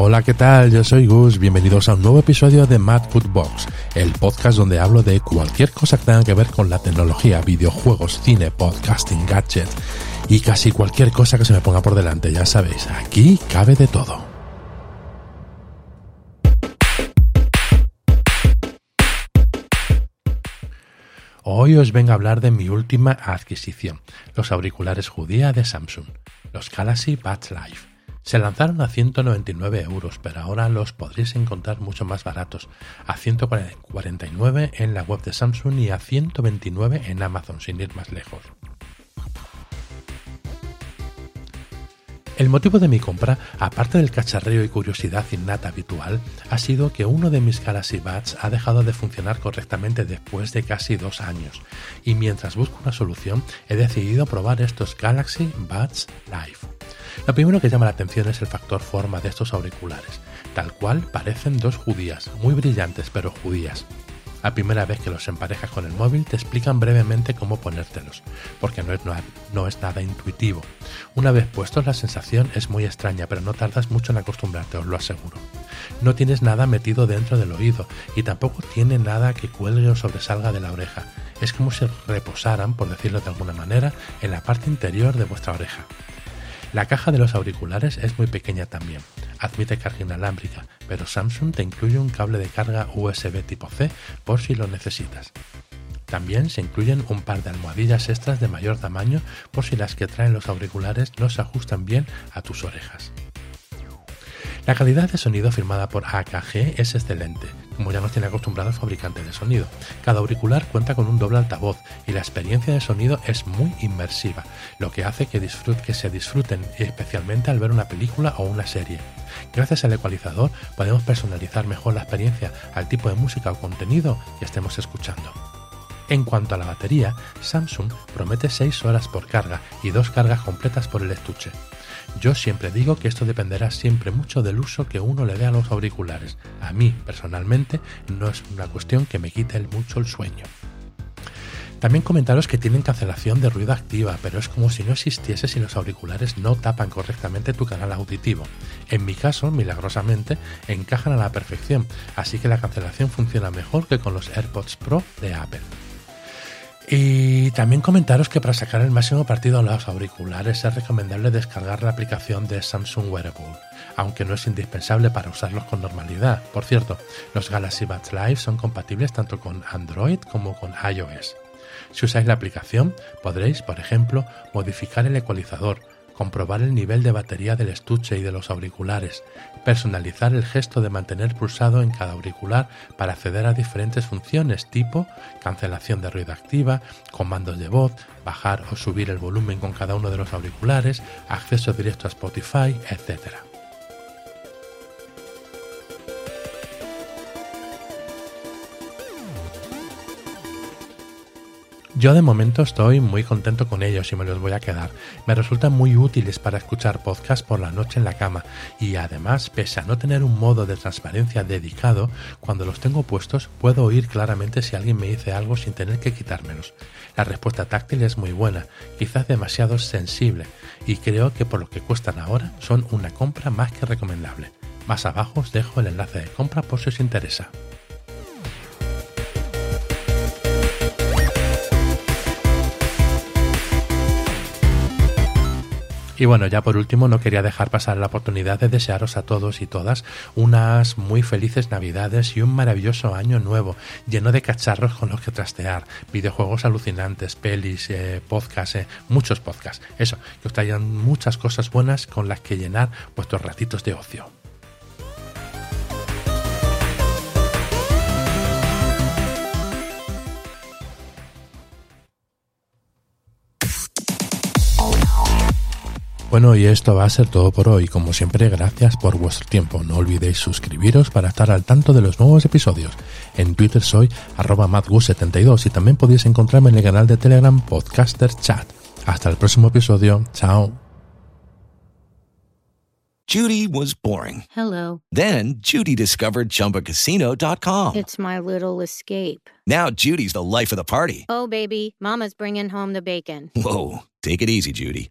Hola, ¿qué tal? Yo soy Gus. Bienvenidos a un nuevo episodio de Mad Food Box, el podcast donde hablo de cualquier cosa que tenga que ver con la tecnología, videojuegos, cine, podcasting, gadgets y casi cualquier cosa que se me ponga por delante. Ya sabéis, aquí cabe de todo. Hoy os vengo a hablar de mi última adquisición, los auriculares judía de Samsung, los Galaxy Buds Live. Se lanzaron a 199 euros, pero ahora los podréis encontrar mucho más baratos, a 149 en la web de Samsung y a 129 en Amazon, sin ir más lejos. El motivo de mi compra, aparte del cacharreo y curiosidad innata habitual, ha sido que uno de mis Galaxy Buds ha dejado de funcionar correctamente después de casi dos años, y mientras busco una solución he decidido probar estos Galaxy Buds Live. Lo primero que llama la atención es el factor forma de estos auriculares, tal cual parecen dos judías, muy brillantes pero judías. La primera vez que los emparejas con el móvil te explican brevemente cómo ponértelos, porque no es, nada intuitivo. Una vez puestos la sensación es muy extraña, pero no tardas mucho en acostumbrarte, os lo aseguro. No tienes nada metido dentro del oído y tampoco tiene nada que cuelgue o sobresalga de la oreja. Es como si reposaran, por decirlo de alguna manera, en la parte interior de vuestra oreja. La caja de los auriculares es muy pequeña también. Admite carga inalámbrica, pero Samsung te incluye un cable de carga USB tipo C por si lo necesitas. También se incluyen un par de almohadillas extras de mayor tamaño por si las que traen los auriculares no se ajustan bien a tus orejas. La calidad de sonido firmada por AKG es excelente, como ya nos tiene acostumbrado el fabricante de sonido. Cada auricular cuenta con un doble altavoz y la experiencia de sonido es muy inmersiva, lo que hace que, que se disfruten especialmente al ver una película o una serie. Gracias al ecualizador podemos personalizar mejor la experiencia al tipo de música o contenido que estemos escuchando. En cuanto a la batería, Samsung promete 6 horas por carga y 2 cargas completas por el estuche. Yo siempre digo que esto dependerá siempre mucho del uso que uno le dé a los auriculares. A mí, personalmente, no es una cuestión que me quite mucho el sueño. También comentaros que tienen cancelación de ruido activa, pero es como si no existiese si los auriculares no tapan correctamente tu canal auditivo. En mi caso, milagrosamente, encajan a la perfección, así que la cancelación funciona mejor que con los AirPods Pro de Apple. Y también comentaros que para sacar el máximo partido a los auriculares es recomendable descargar la aplicación de Samsung Wearable, aunque no es indispensable para usarlos con normalidad. Por cierto, los Galaxy Buds Live son compatibles tanto con Android como con iOS. Si usáis la aplicación, podréis, por ejemplo, modificar el ecualizador, comprobar el nivel de batería del estuche y de los auriculares, personalizar el gesto de mantener pulsado en cada auricular para acceder a diferentes funciones tipo cancelación de ruido activa, comandos de voz, bajar o subir el volumen con cada uno de los auriculares, acceso directo a Spotify, etc. Yo de momento estoy muy contento con ellos y me los voy a quedar. Me resultan muy útiles para escuchar podcast por la noche en la cama y además, pese a no tener un modo de transparencia dedicado, cuando los tengo puestos puedo oír claramente si alguien me dice algo sin tener que quitármelos. La respuesta táctil es muy buena, quizás demasiado sensible, y creo que por lo que cuestan ahora son una compra más que recomendable. Más abajo os dejo el enlace de compra por si os interesa. Y bueno, ya por último no quería dejar pasar la oportunidad de desearos a todos y todas unas muy felices navidades y un maravilloso año nuevo, lleno de cacharros con los que trastear, videojuegos alucinantes, pelis, eh, podcasts, eh, muchos podcasts. Eso, que os traigan muchas cosas buenas con las que llenar vuestros ratitos de ocio. Bueno, y esto va a ser todo por hoy. Como siempre, gracias por vuestro tiempo. No olvidéis suscribiros para estar al tanto de los nuevos episodios. En Twitter soy arroba 72 y también podéis encontrarme en el canal de Telegram Podcaster Chat. Hasta el próximo episodio. Chao. Judy was boring. Hello. Then Judy discovered ChumbaCasino.com. It's my little escape. Now Judy's the life of the party. Oh, baby, Mama's bringing home the bacon. Whoa, take it easy, Judy.